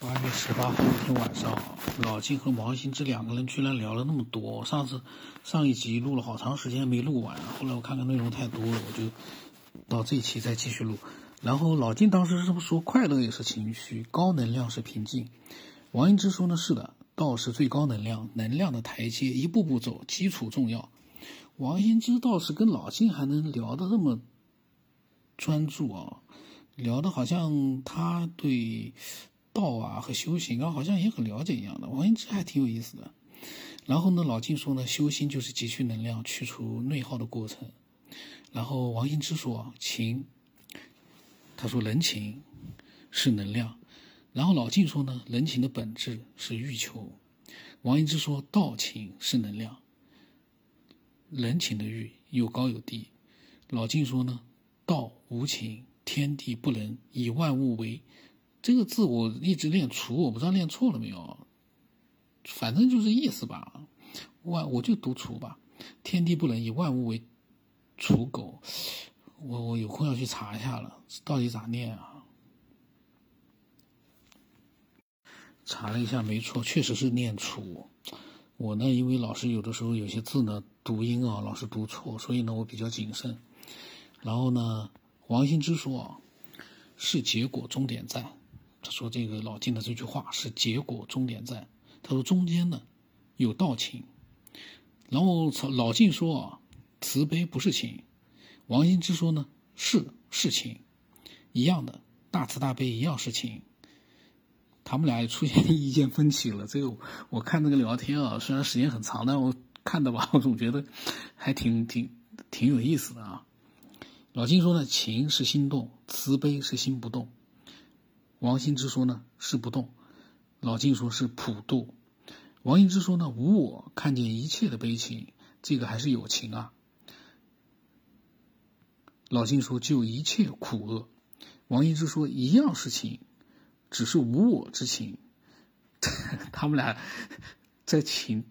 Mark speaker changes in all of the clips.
Speaker 1: 八月十八号那天晚上，老金和王兴之两个人居然聊了那么多。上次上一集录了好长时间没录完，后来我看看内容太多了，我就到这一期再继续录。然后老金当时是不是说快乐也是情绪，高能量是平静？王兴之说呢，是的，道是最高能量，能量的台阶一步步走，基础重要。王兴之倒是跟老金还能聊得这么专注啊，聊的好像他对。道啊和修行啊，好像也很了解一样的。王羲之还挺有意思的。然后呢，老静说呢，修心就是汲取能量、去除内耗的过程。然后王羲之说情，他说人情是能量。然后老静说呢，人情的本质是欲求。王羲之说道情是能量，人情的欲有高有低。老静说呢，道无情，天地不能以万物为。这个字我一直练除，我不知道练错了没有，反正就是意思吧。万我就读除吧。天地不能以万物为刍狗，我我有空要去查一下了，到底咋念啊？查了一下，没错，确实是念除。我呢，因为老师有的时候有些字呢读音啊，老是读错，所以呢我比较谨慎。然后呢，王羲之说，是结果终点站。他说：“这个老金的这句话是结果终点站。”他说：“中间呢有道情。”然后老金说：“啊，慈悲不是情。”王羲之说：“呢是是情，一样的，大慈大悲一样是情。”他们俩也出现意见分歧了。这个我看那个聊天啊，虽然时间很长，但我看的吧，我总觉得还挺挺挺有意思的啊。老金说呢：“情是心动，慈悲是心不动。”王羲之说呢是不动，老金说是普度。王羲之说呢无我，看见一切的悲情，这个还是有情啊。老金说就一切苦厄。王羲之说一样是情，只是无我之情。他们俩在情，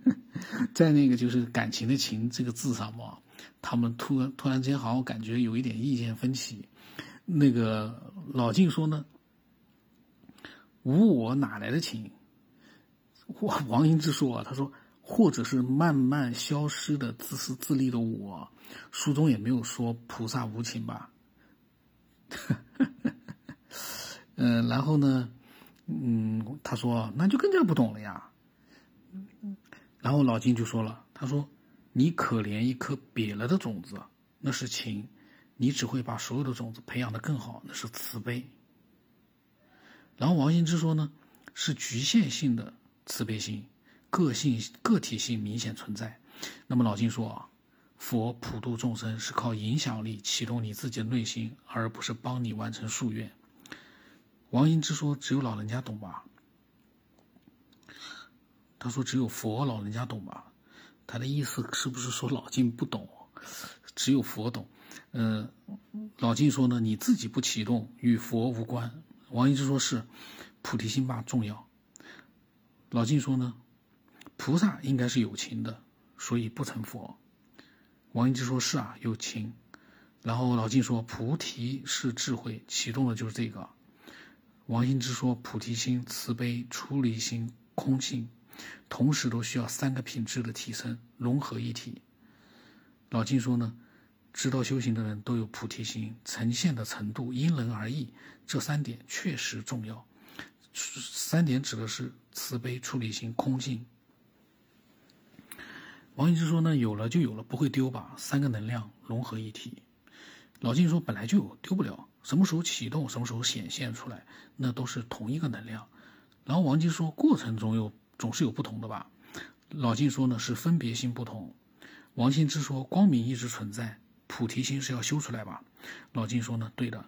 Speaker 1: 在那个就是感情的情这个字上嘛，他们突然突然间好像感觉有一点意见分歧。那个老晋说呢：“无我哪来的情？”王王羲之说：“啊，他说，或者是慢慢消失的自私自利的我，书中也没有说菩萨无情吧？”嗯，然后呢，嗯，他说：“那就更加不懂了呀。”然后老金就说了：“他说，你可怜一颗瘪了的种子，那是情。”你只会把所有的种子培养的更好，那是慈悲。然后王羲之说呢，是局限性的慈悲心，个性个体性明显存在。那么老金说啊，佛普度众生是靠影响力启动你自己的内心，而不是帮你完成夙愿。王羲之说，只有老人家懂吧？他说只有佛老人家懂吧？他的意思是不是说老金不懂，只有佛懂？嗯，老金说呢，你自己不启动，与佛无关。王羲之说是，菩提心吧重要。老金说呢，菩萨应该是有情的，所以不成佛。王羲之说是啊，有情。然后老金说，菩提是智慧，启动的就是这个。王羲之说，菩提心、慈悲、出离心、空性，同时都需要三个品质的提升，融合一体。老金说呢。知道修行的人都有菩提心，呈现的程度因人而异。这三点确实重要。三点指的是慈悲、处理心、空性。王羲之说呢，有了就有了，不会丢吧？三个能量融合一体。老金说本来就有，丢不了。什么时候启动，什么时候显现出来，那都是同一个能量。然后王金说，过程中有总是有不同的吧？老金说呢，是分别心不同。王羲之说，光明一直存在。菩提心是要修出来吧？老金说呢，对的，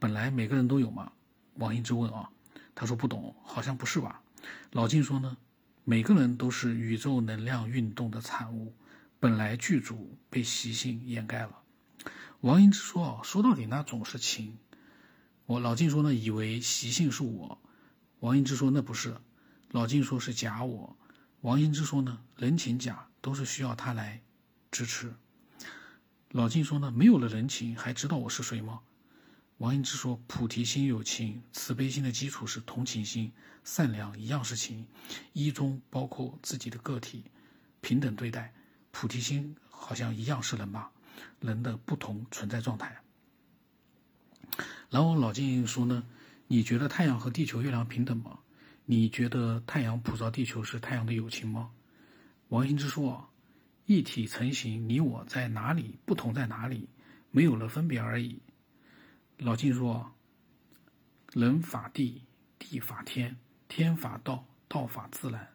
Speaker 1: 本来每个人都有嘛。王羲之问啊，他说不懂，好像不是吧？老金说呢，每个人都是宇宙能量运动的产物，本来具足，被习性掩盖了。王羲之说啊，说到底那总是情。我老金说呢，以为习性是我。王羲之说那不是。老金说是假我。王羲之说呢，人情假都是需要他来支持。老金说呢，没有了人情，还知道我是谁吗？王英之说：“菩提心有情，慈悲心的基础是同情心，善良一样是情，一中包括自己的个体，平等对待。菩提心好像一样是人吧，人的不同存在状态。”然后老金说呢：“你觉得太阳和地球、月亮平等吗？你觉得太阳普照地球是太阳的友情吗？”王英之说：“一体成型，你我在哪里不同在哪里，没有了分别而已。”老金说：“人法地，地法天，天法道，道法自然，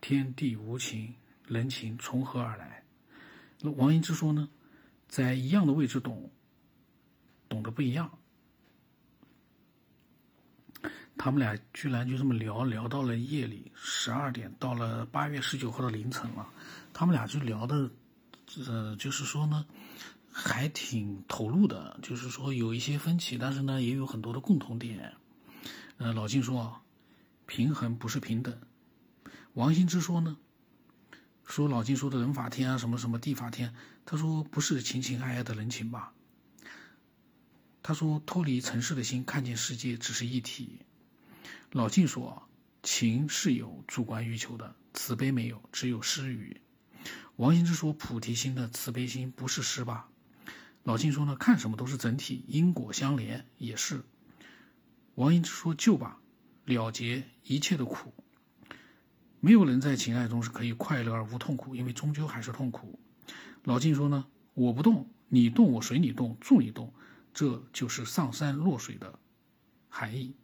Speaker 1: 天地无情，人情从何而来？”那王羲之说呢，在一样的位置懂，懂得不一样。他们俩居然就这么聊聊到了夜里十二点，到了八月十九号的凌晨了。他们俩就聊的，呃，就是说呢。还挺投入的，就是说有一些分歧，但是呢也有很多的共同点。呃，老金说，平衡不是平等。王兴之说呢，说老金说的人法天啊，什么什么地法天，他说不是情情爱爱的人情吧？他说脱离尘世的心看见世界只是一体。老晋说，情是有主观欲求的，慈悲没有，只有施予。王羲之说菩提心的慈悲心不是施吧？老金说呢，看什么都是整体，因果相连也是。王羲之说救吧，了结一切的苦。没有人在情爱中是可以快乐而无痛苦，因为终究还是痛苦。老金说呢，我不动，你动，我随你动，助你动，这就是上善若水的含义，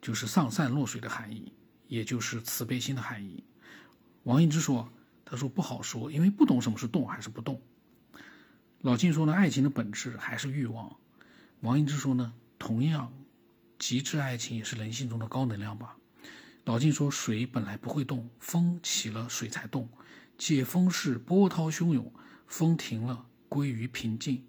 Speaker 1: 就是上善若水的含义，也就是慈悲心的含义。王羲之说。他说不好说，因为不懂什么是动还是不动。老晋说呢，爱情的本质还是欲望。王羲之说呢，同样，极致爱情也是人性中的高能量吧。老晋说，水本来不会动，风起了水才动。借风势，波涛汹涌，风停了，归于平静。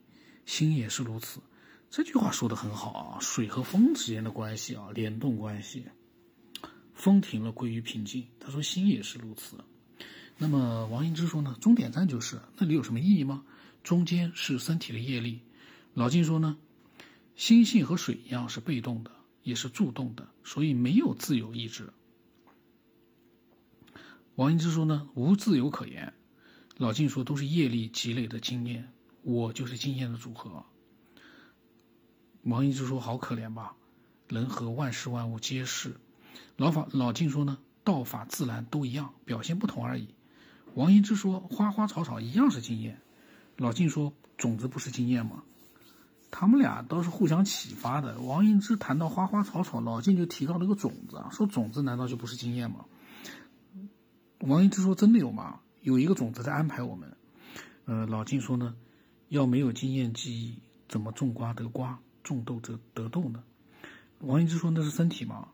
Speaker 1: 心也是如此。这句话说的很好啊，水和风之间的关系啊，联动关系。风停了，归于平静。他说，心也是如此。那么王羲之说呢，终点站就是那里有什么意义吗？中间是身体的业力。老静说呢，心性和水一样是被动的，也是助动的，所以没有自由意志。王羲之说呢，无自由可言。老静说都是业力积累的经验，我就是经验的组合。王一之说好可怜吧，人和万事万物皆是。老法老静说呢，道法自然都一样，表现不同而已。王一之说：“花花草草一样是经验。”老静说：“种子不是经验吗？”他们俩都是互相启发的。王一之谈到花花草草，老静就提到了个种子啊，说：“种子难道就不是经验吗？”王一之说：“真的有吗？有一个种子在安排我们。”呃，老静说呢：“要没有经验记忆，怎么种瓜得瓜，种豆则得豆呢？”王羲之说：“那是身体吗？”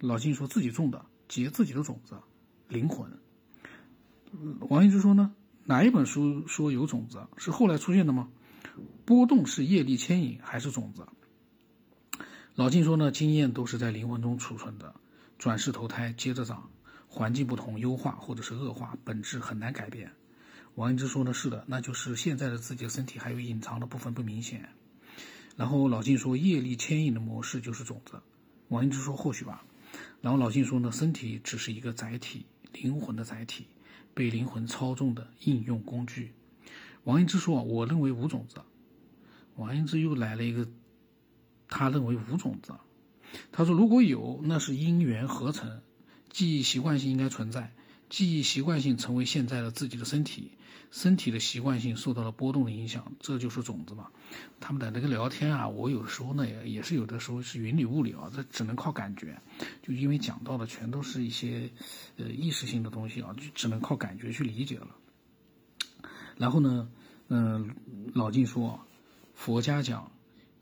Speaker 1: 老金说自己种的，结自己的种子，灵魂。王羲之说呢，哪一本书说有种子？是后来出现的吗？波动是业力牵引还是种子？老金说呢，经验都是在灵魂中储存的，转世投胎接着长，环境不同优化或者是恶化，本质很难改变。王羲之说呢，是的，那就是现在的自己的身体还有隐藏的部分不明显。然后老晋说，业力牵引的模式就是种子。王羲之说，或许吧。然后老晋说呢，身体只是一个载体，灵魂的载体。被灵魂操纵的应用工具，王羲之说：“我认为无种子。”王羲之又来了一个，他认为无种子。他说：“如果有，那是因缘合成，记忆习惯性应该存在。记忆习惯性成为现在的自己的身体，身体的习惯性受到了波动的影响，这就是种子嘛。”他们的那个聊天啊，我有时候呢也也是有的时候是云里雾里啊，这只能靠感觉。就因为讲到的全都是一些，呃，意识性的东西啊，就只能靠感觉去理解了。然后呢，嗯，老晋说，佛家讲，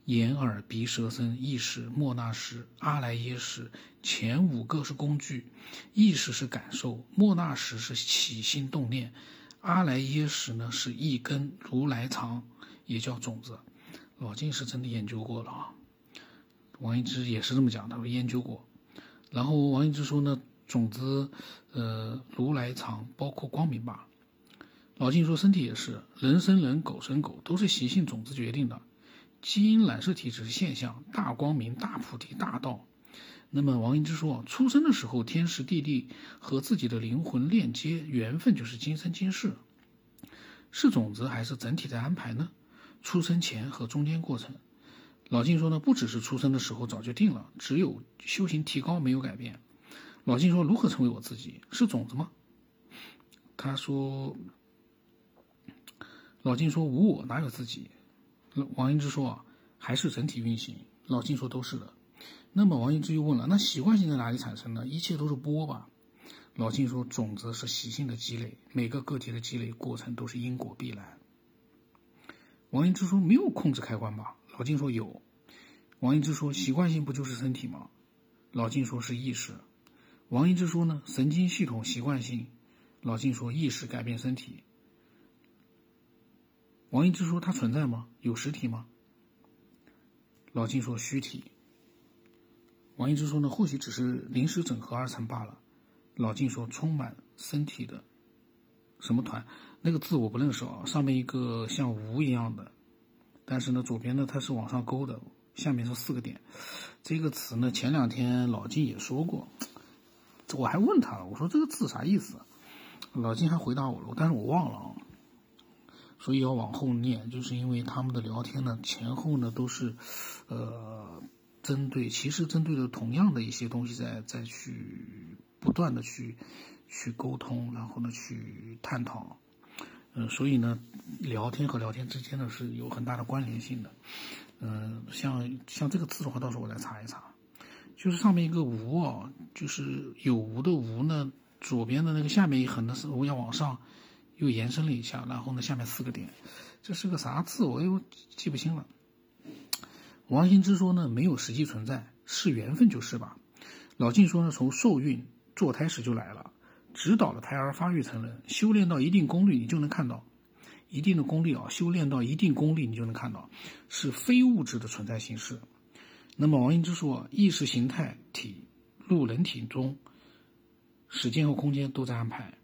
Speaker 1: 眼耳鼻舌身意识莫那识阿赖耶识前五个是工具，意识是感受，莫那识是起心动念，阿赖耶识呢是一根如来藏，也叫种子。老金是真的研究过了啊，王一之也是这么讲，他说研究过。然后王一之说呢，种子，呃，如来藏包括光明吧，老金说身体也是，人生人，狗生狗，都是习性种子决定的。基因染色体只是现象，大光明、大菩提、大道。那么王英之说，出生的时候天时地利和自己的灵魂链接，缘分就是今生今世。是种子还是整体在安排呢？出生前和中间过程，老金说呢，不只是出生的时候早就定了，只有修行提高没有改变。老金说，如何成为我自己？是种子吗？他说，老金说无我哪有自己？王英之说啊还是整体运行。老金说都是的。那么王英之又问了，那习惯性在哪里产生呢？一切都是波吧？老金说：“种子是习性的积累，每个个体的积累过程都是因果必然。”王英之说：“没有控制开关吧？”老金说：“有。”王英之说：“习惯性不就是身体吗？”老金说：“是意识。”王英之说：“呢？神经系统习惯性。”老金说：“意识改变身体。”王一之说：“它存在吗？有实体吗？”老金说：“虚体。”王一之说：“呢？或许只是临时整合而成罢了。”老金说：“充满身体的什么团？那个字我不认识啊。上面一个像无一样的，但是呢，左边呢它是往上勾的，下面是四个点。这个词呢，前两天老金也说过，我还问他了，我说这个字啥意思？老金还回答我了，但是我忘了啊。所以要往后念，就是因为他们的聊天呢，前后呢都是，呃，针对，其实针对的同样的一些东西在在去。”不断的去去沟通，然后呢去探讨，嗯，所以呢，聊天和聊天之间呢是有很大的关联性的，嗯，像像这个字的话，到时候我来查一查，就是上面一个无哦，就是有无的无呢，左边的那个下面一横的是我要往上又延伸了一下，然后呢下面四个点，这是个啥字？我又记不清了。王心之说呢，没有实际存在，是缘分就是吧？老静说呢，从受孕。坐胎时就来了，指导了胎儿发育成人。修炼到一定功力，你就能看到一定的功力啊。修炼到一定功力，你就能看到是非物质的存在形式。那么王英之说，意识形态体入人体中，时间和空间都在安排。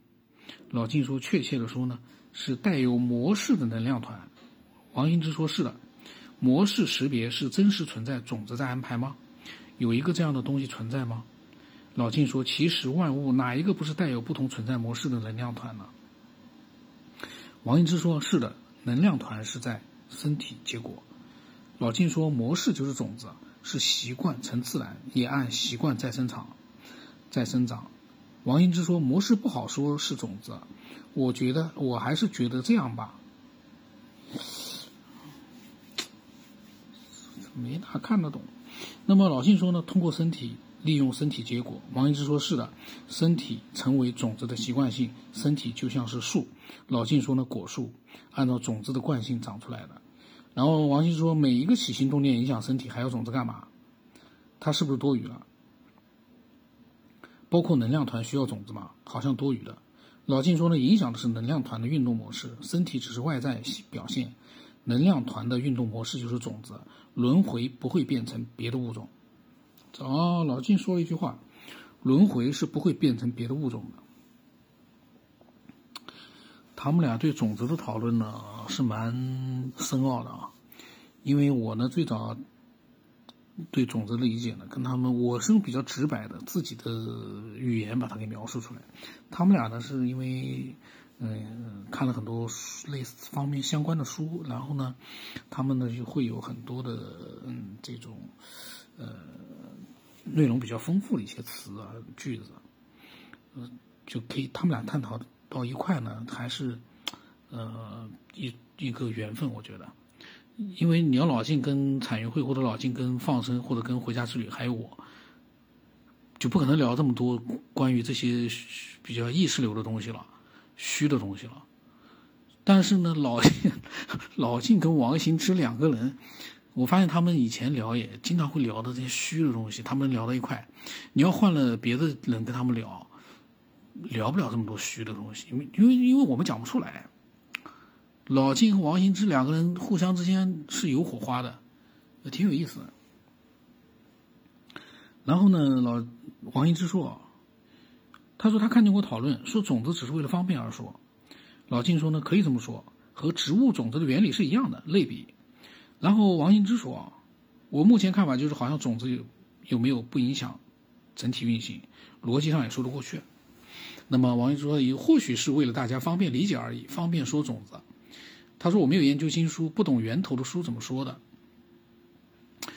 Speaker 1: 老静说，确切的说呢，是带有模式的能量团。王英之说，是的，模式识别是真实存在，种子在安排吗？有一个这样的东西存在吗？老静说：“其实万物哪一个不是带有不同存在模式的能量团呢？”王英之说：“是的，能量团是在身体结果。”老静说：“模式就是种子，是习惯成自然，也按习惯在生长，在生长。”王英之说：“模式不好说是种子，我觉得我还是觉得这样吧，没大看得懂。”那么老静说呢？通过身体。利用身体结果，王羲之说：“是的，身体成为种子的习惯性，身体就像是树。”老静说：“呢，果树按照种子的惯性长出来的。”然后王羲之说：“每一个起心动念影响身体，还要种子干嘛？它是不是多余了？包括能量团需要种子吗？好像多余的。”老静说：“呢，影响的是能量团的运动模式，身体只是外在表现，能量团的运动模式就是种子，轮回不会变成别的物种。”哦，老金说了一句话：“轮回是不会变成别的物种的。”他们俩对种子的讨论呢是蛮深奥的啊，因为我呢最早对种子的理解呢跟他们我是用比较直白的自己的语言把它给描述出来，他们俩呢是因为嗯看了很多类似方面相关的书，然后呢他们呢就会有很多的嗯这种呃。内容比较丰富的一些词啊句子，嗯，就可以他们俩探讨到一块呢，还是呃一一个缘分，我觉得，因为你要老静跟彩云会，或者老静跟放生，或者跟回家之旅，还有我，就不可能聊这么多关于这些比较意识流的东西了，虚的东西了。但是呢，老 老静跟王行之两个人。我发现他们以前聊也经常会聊的这些虚的东西，他们聊到一块。你要换了别的人跟他们聊，聊不了这么多虚的东西，因为因为因为我们讲不出来。老金和王兴之两个人互相之间是有火花的，挺有意思的。然后呢，老王兴之说，他说他看见过讨论，说种子只是为了方便而说。老金说呢，可以这么说，和植物种子的原理是一样的类比。然后王兴之说，我目前看法就是好像种子有有没有不影响整体运行，逻辑上也说得过去。那么王羲之说，也或许是为了大家方便理解而已，方便说种子。他说我没有研究新书，不懂源头的书怎么说的。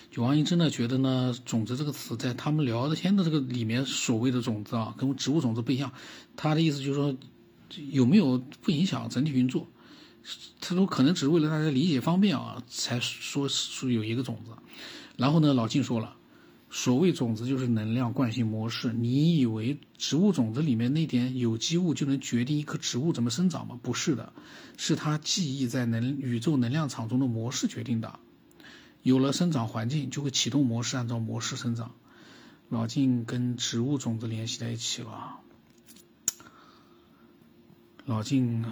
Speaker 1: 九王羲之呢，觉得呢，种子这个词在他们聊的天的这个里面所谓的种子啊，跟植物种子不一样。他的意思就是说，有没有不影响整体运作？他说可能只是为了大家理解方便啊，才说说有一个种子。然后呢，老静说了，所谓种子就是能量惯性模式。你以为植物种子里面那点有机物就能决定一棵植物怎么生长吗？不是的，是它记忆在能宇宙能量场中的模式决定的。有了生长环境，就会启动模式，按照模式生长。老静跟植物种子联系在一起了。老静，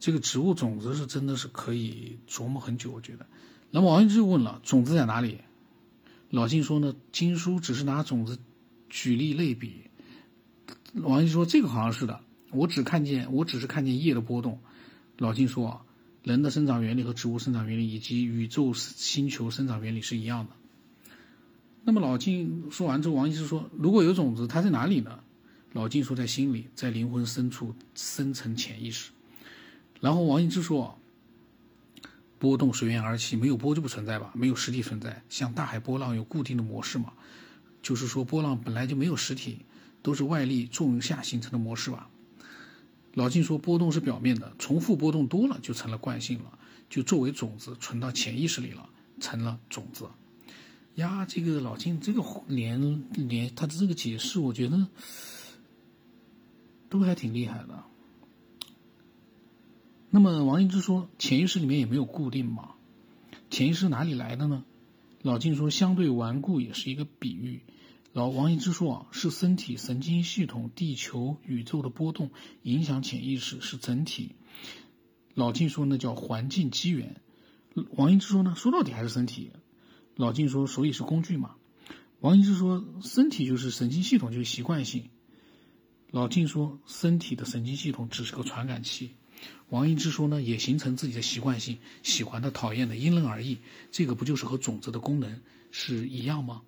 Speaker 1: 这个植物种子是真的是可以琢磨很久，我觉得。那么王羲之问了：种子在哪里？老晋说呢，经书只是拿种子举例类比。王羲之说这个好像是的，我只看见，我只是看见叶的波动。老金说。人的生长原理和植物生长原理以及宇宙星球生长原理是一样的。那么老金说完之后，王羲之说：“如果有种子，它在哪里呢？”老金说：“在心里，在灵魂深处，深层潜意识。”然后王一之说：“波动随缘而起，没有波就不存在吧？没有实体存在，像大海波浪有固定的模式嘛？就是说，波浪本来就没有实体，都是外力作用下形成的模式吧？”老金说，波动是表面的，重复波动多了就成了惯性了，就作为种子存到潜意识里了，成了种子。呀，这个老金这个连连他的这个解释，我觉得都还挺厉害的。那么王一之说，潜意识里面也没有固定嘛？潜意识哪里来的呢？老静说，相对顽固也是一个比喻。老王一之说啊，是身体、神经系统、地球、宇宙的波动影响潜意识，是整体。老静说那叫环境机缘。王一之说呢，说到底还是身体。老静说，所以是工具嘛。王一之说，身体就是神经系统，就是习惯性。老静说，身体的神经系统只是个传感器。王羲之说呢，也形成自己的习惯性，喜欢的、讨厌的，因人而异。这个不就是和种子的功能是一样吗？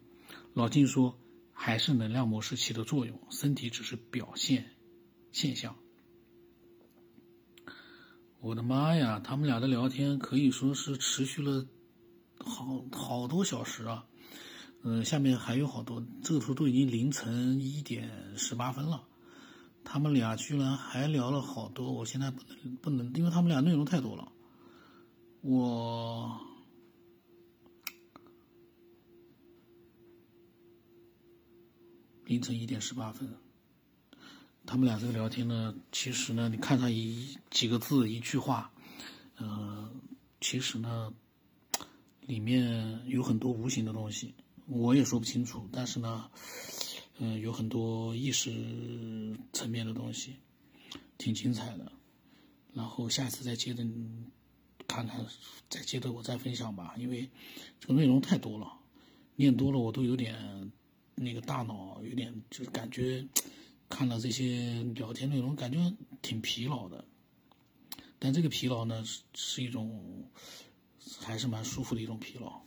Speaker 1: 老晋说。还是能量模式起的作用，身体只是表现现象。我的妈呀，他们俩的聊天可以说是持续了好好多小时啊！嗯，下面还有好多，这个时候都已经凌晨一点十八分了，他们俩居然还聊了好多，我现在不能不能，因为他们俩内容太多了，我。凌晨一点十八分，他们俩这个聊天呢，其实呢，你看上一几个字一句话，呃，其实呢，里面有很多无形的东西，我也说不清楚。但是呢，嗯，有很多意识层面的东西，挺精彩的。然后下次再接着看看，再接着我再分享吧，因为这个内容太多了，念多了我都有点。那个大脑有点就是感觉，看了这些聊天内容，感觉挺疲劳的。但这个疲劳呢，是是一种还是蛮舒服的一种疲劳。